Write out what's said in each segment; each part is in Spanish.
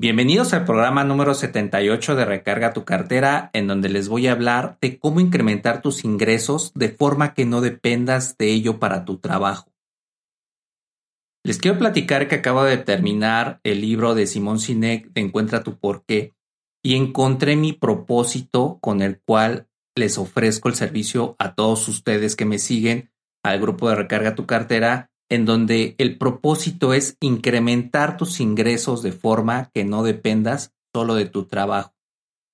Bienvenidos al programa número 78 de Recarga tu cartera, en donde les voy a hablar de cómo incrementar tus ingresos de forma que no dependas de ello para tu trabajo. Les quiero platicar que acabo de terminar el libro de Simón Sinek de Encuentra tu porqué y encontré mi propósito con el cual les ofrezco el servicio a todos ustedes que me siguen al grupo de Recarga tu cartera en donde el propósito es incrementar tus ingresos de forma que no dependas solo de tu trabajo.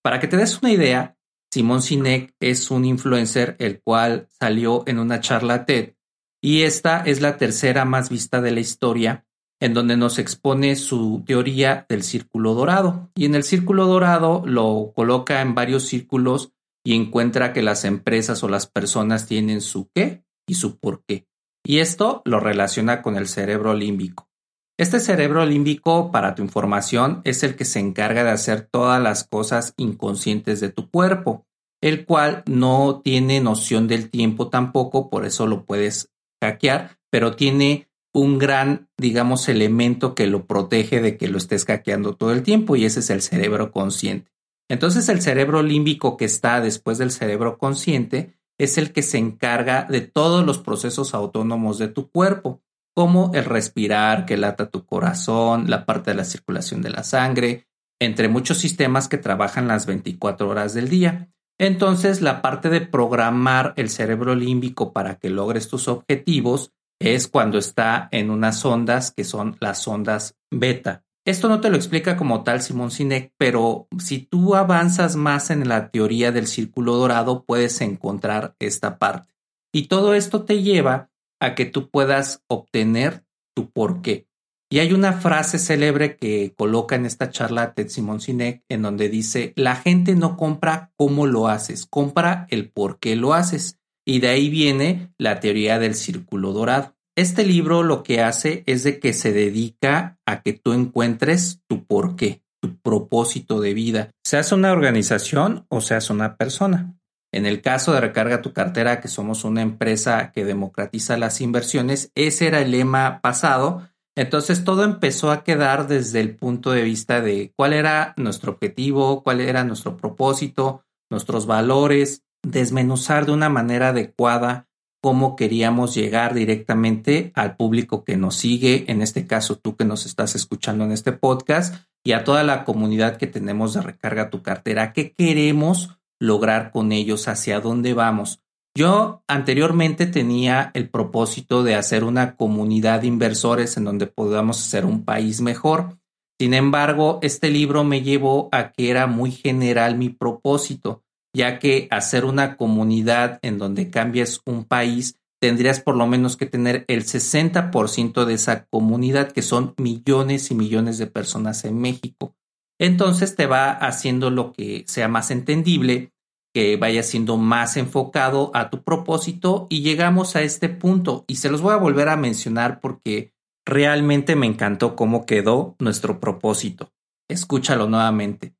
Para que te des una idea, Simón Sinek es un influencer el cual salió en una charla TED y esta es la tercera más vista de la historia en donde nos expone su teoría del círculo dorado. Y en el círculo dorado lo coloca en varios círculos y encuentra que las empresas o las personas tienen su qué y su por qué y esto lo relaciona con el cerebro límbico. Este cerebro límbico, para tu información, es el que se encarga de hacer todas las cosas inconscientes de tu cuerpo, el cual no tiene noción del tiempo tampoco, por eso lo puedes hackear, pero tiene un gran, digamos, elemento que lo protege de que lo estés hackeando todo el tiempo y ese es el cerebro consciente. Entonces el cerebro límbico que está después del cerebro consciente es el que se encarga de todos los procesos autónomos de tu cuerpo, como el respirar, que lata tu corazón, la parte de la circulación de la sangre, entre muchos sistemas que trabajan las 24 horas del día. Entonces, la parte de programar el cerebro límbico para que logres tus objetivos es cuando está en unas ondas que son las ondas beta. Esto no te lo explica como tal Simón Sinek, pero si tú avanzas más en la teoría del círculo dorado, puedes encontrar esta parte. Y todo esto te lleva a que tú puedas obtener tu porqué. Y hay una frase célebre que coloca en esta charla Ted Simón Sinek en donde dice, la gente no compra cómo lo haces, compra el por qué lo haces. Y de ahí viene la teoría del círculo dorado. Este libro lo que hace es de que se dedica a que tú encuentres tu porqué, tu propósito de vida, seas una organización o seas una persona. En el caso de Recarga tu cartera, que somos una empresa que democratiza las inversiones, ese era el lema pasado. Entonces todo empezó a quedar desde el punto de vista de cuál era nuestro objetivo, cuál era nuestro propósito, nuestros valores, desmenuzar de una manera adecuada cómo queríamos llegar directamente al público que nos sigue, en este caso tú que nos estás escuchando en este podcast, y a toda la comunidad que tenemos de Recarga tu cartera, qué queremos lograr con ellos, hacia dónde vamos. Yo anteriormente tenía el propósito de hacer una comunidad de inversores en donde podamos hacer un país mejor. Sin embargo, este libro me llevó a que era muy general mi propósito ya que hacer una comunidad en donde cambies un país, tendrías por lo menos que tener el 60% de esa comunidad, que son millones y millones de personas en México. Entonces te va haciendo lo que sea más entendible, que vaya siendo más enfocado a tu propósito y llegamos a este punto y se los voy a volver a mencionar porque realmente me encantó cómo quedó nuestro propósito. Escúchalo nuevamente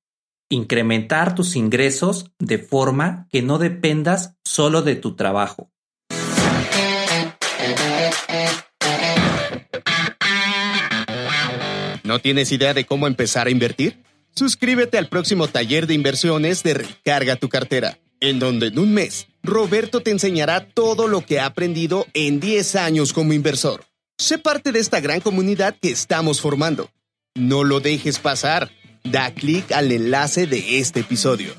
incrementar tus ingresos de forma que no dependas solo de tu trabajo. ¿No tienes idea de cómo empezar a invertir? Suscríbete al próximo taller de inversiones de Recarga tu cartera, en donde en un mes Roberto te enseñará todo lo que ha aprendido en 10 años como inversor. Sé parte de esta gran comunidad que estamos formando. No lo dejes pasar da clic al enlace de este episodio.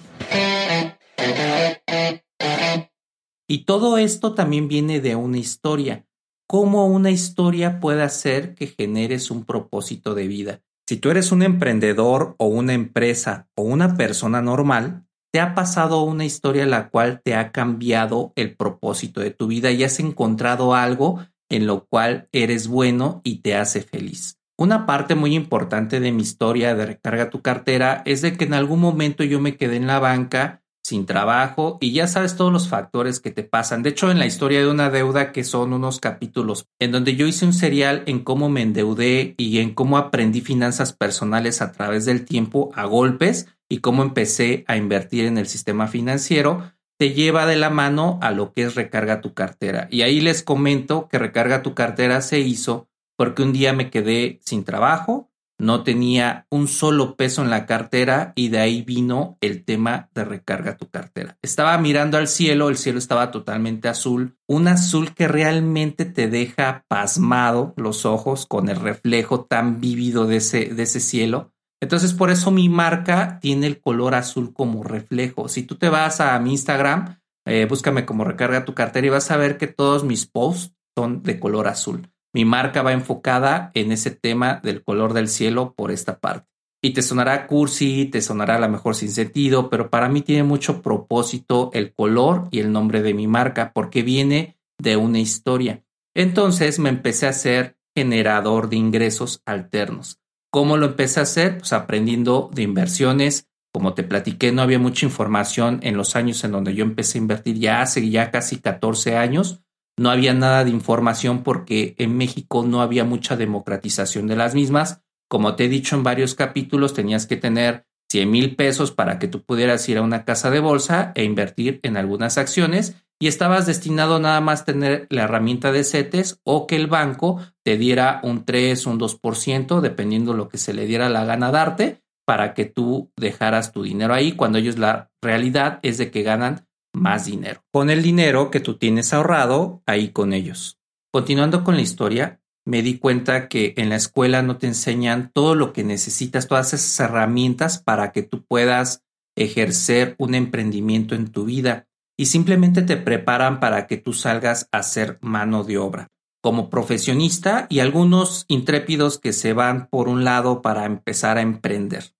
Y todo esto también viene de una historia. ¿Cómo una historia puede hacer que generes un propósito de vida? Si tú eres un emprendedor o una empresa o una persona normal, te ha pasado una historia la cual te ha cambiado el propósito de tu vida y has encontrado algo en lo cual eres bueno y te hace feliz. Una parte muy importante de mi historia de recarga tu cartera es de que en algún momento yo me quedé en la banca sin trabajo y ya sabes todos los factores que te pasan. De hecho, en la historia de una deuda que son unos capítulos en donde yo hice un serial en cómo me endeudé y en cómo aprendí finanzas personales a través del tiempo a golpes y cómo empecé a invertir en el sistema financiero, te lleva de la mano a lo que es recarga tu cartera. Y ahí les comento que recarga tu cartera se hizo porque un día me quedé sin trabajo, no tenía un solo peso en la cartera y de ahí vino el tema de recarga tu cartera. Estaba mirando al cielo, el cielo estaba totalmente azul, un azul que realmente te deja pasmado los ojos con el reflejo tan vívido de ese, cielo. Entonces por eso mi marca tiene el color azul como reflejo. Si tú te vas a mi Instagram, eh, búscame como recarga tu cartera y vas a ver que todos mis posts son de color azul. Mi marca va enfocada en ese tema del color del cielo por esta parte. Y te sonará cursi, te sonará a lo mejor sin sentido, pero para mí tiene mucho propósito el color y el nombre de mi marca porque viene de una historia. Entonces me empecé a ser generador de ingresos alternos. ¿Cómo lo empecé a hacer? Pues aprendiendo de inversiones. Como te platiqué, no había mucha información en los años en donde yo empecé a invertir ya hace ya casi 14 años no había nada de información porque en México no había mucha democratización de las mismas. Como te he dicho en varios capítulos, tenías que tener 100 mil pesos para que tú pudieras ir a una casa de bolsa e invertir en algunas acciones y estabas destinado nada más tener la herramienta de CETES o que el banco te diera un 3, un 2%, dependiendo lo que se le diera la gana darte, para que tú dejaras tu dinero ahí, cuando ellos la realidad es de que ganan más dinero. Con el dinero que tú tienes ahorrado ahí con ellos. Continuando con la historia, me di cuenta que en la escuela no te enseñan todo lo que necesitas, todas esas herramientas para que tú puedas ejercer un emprendimiento en tu vida y simplemente te preparan para que tú salgas a ser mano de obra como profesionista y algunos intrépidos que se van por un lado para empezar a emprender.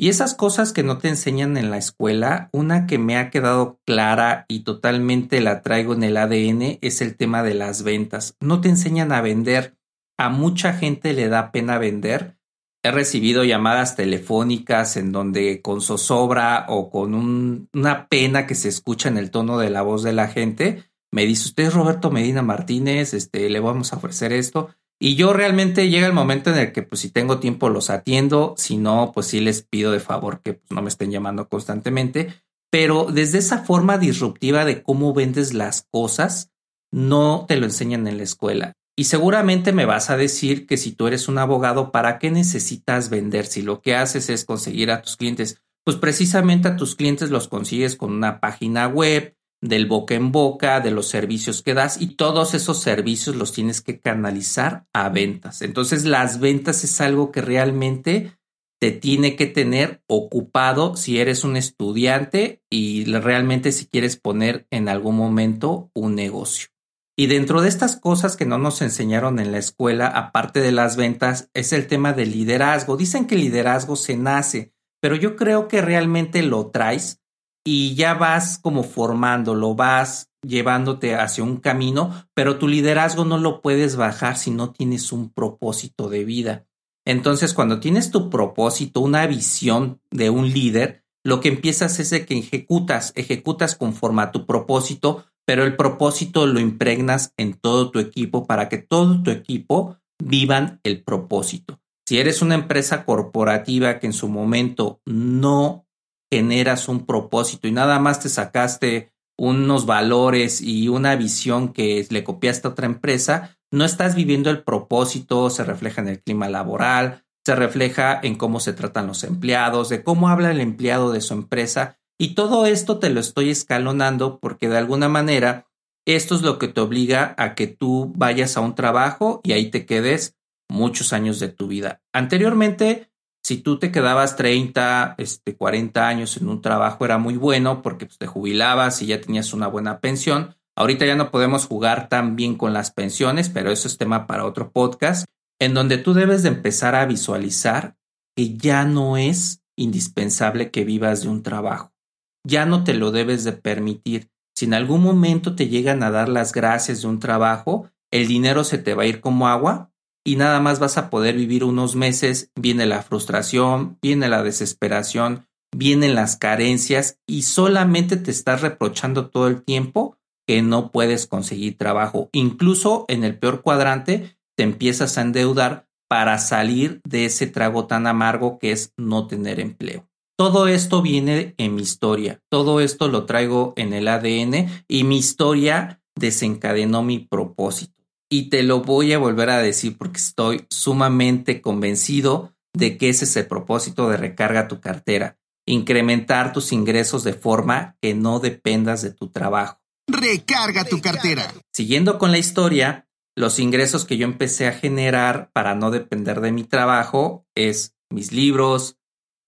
Y esas cosas que no te enseñan en la escuela, una que me ha quedado clara y totalmente la traigo en el ADN es el tema de las ventas. No te enseñan a vender. A mucha gente le da pena vender. He recibido llamadas telefónicas en donde con zozobra o con una pena que se escucha en el tono de la voz de la gente, me dice, usted es Roberto Medina Martínez, este, le vamos a ofrecer esto. Y yo realmente llega el momento en el que, pues, si tengo tiempo, los atiendo. Si no, pues sí les pido de favor que pues, no me estén llamando constantemente. Pero desde esa forma disruptiva de cómo vendes las cosas, no te lo enseñan en la escuela. Y seguramente me vas a decir que si tú eres un abogado, ¿para qué necesitas vender? Si lo que haces es conseguir a tus clientes, pues precisamente a tus clientes los consigues con una página web, del boca en boca, de los servicios que das y todos esos servicios los tienes que canalizar a ventas. Entonces las ventas es algo que realmente te tiene que tener ocupado si eres un estudiante y realmente si quieres poner en algún momento un negocio. Y dentro de estas cosas que no nos enseñaron en la escuela, aparte de las ventas, es el tema del liderazgo. Dicen que el liderazgo se nace, pero yo creo que realmente lo traes y ya vas como formándolo, vas llevándote hacia un camino, pero tu liderazgo no lo puedes bajar si no tienes un propósito de vida. Entonces, cuando tienes tu propósito, una visión de un líder, lo que empiezas es de que ejecutas, ejecutas conforme a tu propósito, pero el propósito lo impregnas en todo tu equipo para que todo tu equipo vivan el propósito. Si eres una empresa corporativa que en su momento no generas un propósito y nada más te sacaste unos valores y una visión que le copiaste a otra empresa, no estás viviendo el propósito, se refleja en el clima laboral, se refleja en cómo se tratan los empleados, de cómo habla el empleado de su empresa. Y todo esto te lo estoy escalonando porque de alguna manera esto es lo que te obliga a que tú vayas a un trabajo y ahí te quedes muchos años de tu vida. Anteriormente si tú te quedabas 30, este, 40 años en un trabajo era muy bueno porque pues, te jubilabas y ya tenías una buena pensión. Ahorita ya no podemos jugar tan bien con las pensiones, pero eso es tema para otro podcast, en donde tú debes de empezar a visualizar que ya no es indispensable que vivas de un trabajo. Ya no te lo debes de permitir. Si en algún momento te llegan a dar las gracias de un trabajo, el dinero se te va a ir como agua y nada más vas a poder vivir unos meses, viene la frustración, viene la desesperación, vienen las carencias y solamente te estás reprochando todo el tiempo que no puedes conseguir trabajo. Incluso en el peor cuadrante te empiezas a endeudar para salir de ese trago tan amargo que es no tener empleo. Todo esto viene en mi historia, todo esto lo traigo en el ADN y mi historia desencadenó mi propósito. Y te lo voy a volver a decir porque estoy sumamente convencido de que ese es el propósito de recarga tu cartera, incrementar tus ingresos de forma que no dependas de tu trabajo. Recarga tu cartera. Siguiendo con la historia, los ingresos que yo empecé a generar para no depender de mi trabajo es mis libros,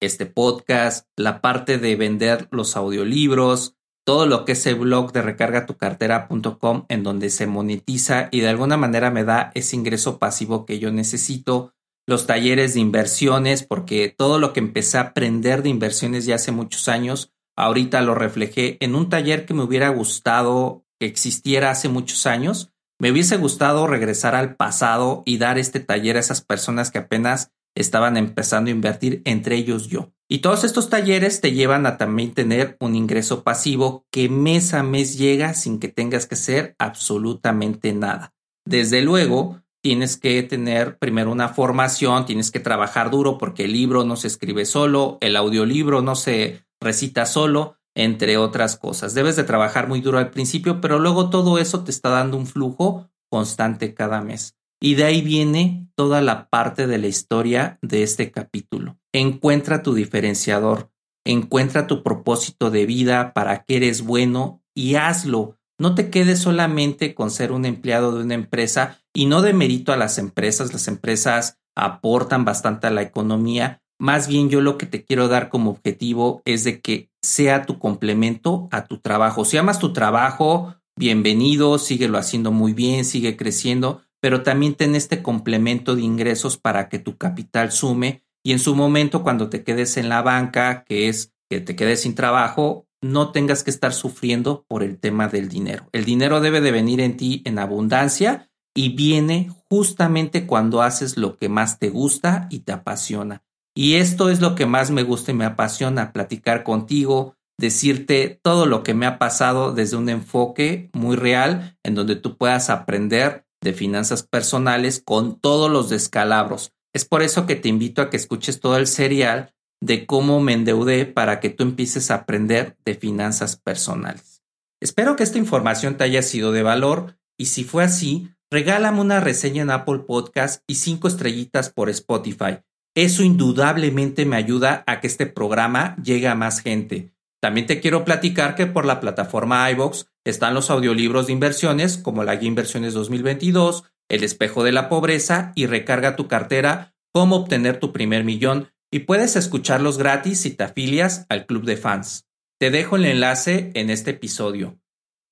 este podcast, la parte de vender los audiolibros, todo lo que es el blog de recargatucartera.com en donde se monetiza y de alguna manera me da ese ingreso pasivo que yo necesito, los talleres de inversiones, porque todo lo que empecé a aprender de inversiones ya hace muchos años, ahorita lo reflejé en un taller que me hubiera gustado que existiera hace muchos años. Me hubiese gustado regresar al pasado y dar este taller a esas personas que apenas estaban empezando a invertir, entre ellos yo. Y todos estos talleres te llevan a también tener un ingreso pasivo que mes a mes llega sin que tengas que hacer absolutamente nada. Desde luego, tienes que tener primero una formación, tienes que trabajar duro porque el libro no se escribe solo, el audiolibro no se recita solo, entre otras cosas. Debes de trabajar muy duro al principio, pero luego todo eso te está dando un flujo constante cada mes. Y de ahí viene toda la parte de la historia de este capítulo. Encuentra tu diferenciador, encuentra tu propósito de vida, para qué eres bueno y hazlo. No te quedes solamente con ser un empleado de una empresa y no de mérito a las empresas. Las empresas aportan bastante a la economía. Más bien yo lo que te quiero dar como objetivo es de que sea tu complemento a tu trabajo. Si amas tu trabajo, bienvenido, síguelo haciendo muy bien, sigue creciendo, pero también ten este complemento de ingresos para que tu capital sume y en su momento cuando te quedes en la banca, que es que te quedes sin trabajo, no tengas que estar sufriendo por el tema del dinero. El dinero debe de venir en ti en abundancia y viene justamente cuando haces lo que más te gusta y te apasiona. Y esto es lo que más me gusta y me apasiona, platicar contigo, decirte todo lo que me ha pasado desde un enfoque muy real en donde tú puedas aprender de finanzas personales con todos los descalabros. Es por eso que te invito a que escuches todo el serial de cómo me endeudé para que tú empieces a aprender de finanzas personales. Espero que esta información te haya sido de valor y si fue así, regálame una reseña en Apple Podcast y cinco estrellitas por Spotify. Eso indudablemente me ayuda a que este programa llegue a más gente. También te quiero platicar que por la plataforma iVox están los audiolibros de inversiones como la Guía Inversiones 2022, El espejo de la pobreza y Recarga tu cartera, cómo obtener tu primer millón y puedes escucharlos gratis si te afilias al club de fans. Te dejo el enlace en este episodio.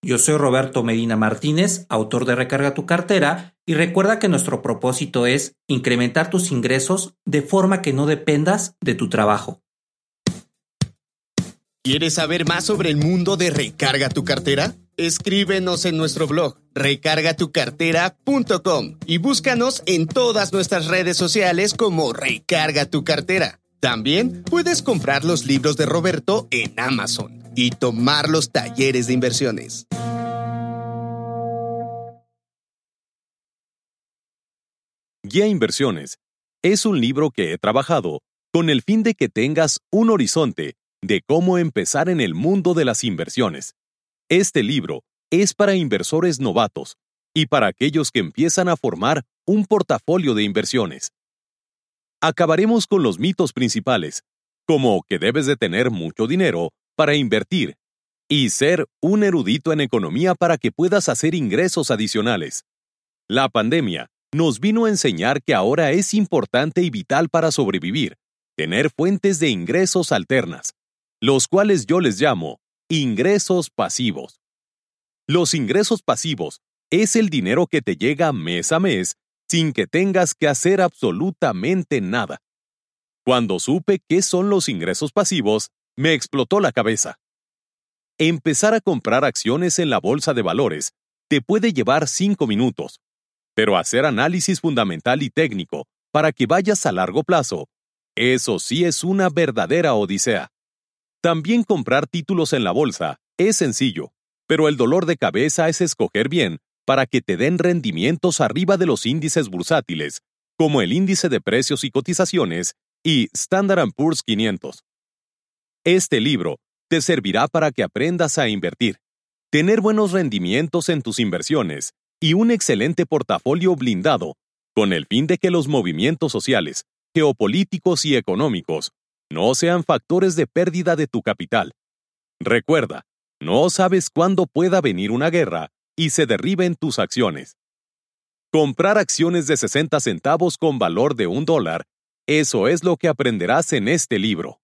Yo soy Roberto Medina Martínez, autor de Recarga tu cartera, y recuerda que nuestro propósito es incrementar tus ingresos de forma que no dependas de tu trabajo. ¿Quieres saber más sobre el mundo de Recarga tu cartera? Escríbenos en nuestro blog recargatucartera.com y búscanos en todas nuestras redes sociales como Recarga tu cartera. También puedes comprar los libros de Roberto en Amazon y tomar los talleres de inversiones. Guía Inversiones es un libro que he trabajado con el fin de que tengas un horizonte de cómo empezar en el mundo de las inversiones. Este libro es para inversores novatos y para aquellos que empiezan a formar un portafolio de inversiones. Acabaremos con los mitos principales, como que debes de tener mucho dinero para invertir y ser un erudito en economía para que puedas hacer ingresos adicionales. La pandemia nos vino a enseñar que ahora es importante y vital para sobrevivir, tener fuentes de ingresos alternas los cuales yo les llamo ingresos pasivos. Los ingresos pasivos es el dinero que te llega mes a mes sin que tengas que hacer absolutamente nada. Cuando supe qué son los ingresos pasivos, me explotó la cabeza. Empezar a comprar acciones en la bolsa de valores te puede llevar cinco minutos, Pero hacer análisis fundamental y técnico para que vayas a largo plazo, eso sí es una verdadera odisea. También comprar títulos en la bolsa es sencillo, pero el dolor de cabeza es escoger bien para que te den rendimientos arriba de los índices bursátiles, como el índice de precios y cotizaciones y Standard Poor's 500. Este libro te servirá para que aprendas a invertir, tener buenos rendimientos en tus inversiones y un excelente portafolio blindado, con el fin de que los movimientos sociales, geopolíticos y económicos no sean factores de pérdida de tu capital. Recuerda, no sabes cuándo pueda venir una guerra y se derriben tus acciones. Comprar acciones de 60 centavos con valor de un dólar, eso es lo que aprenderás en este libro.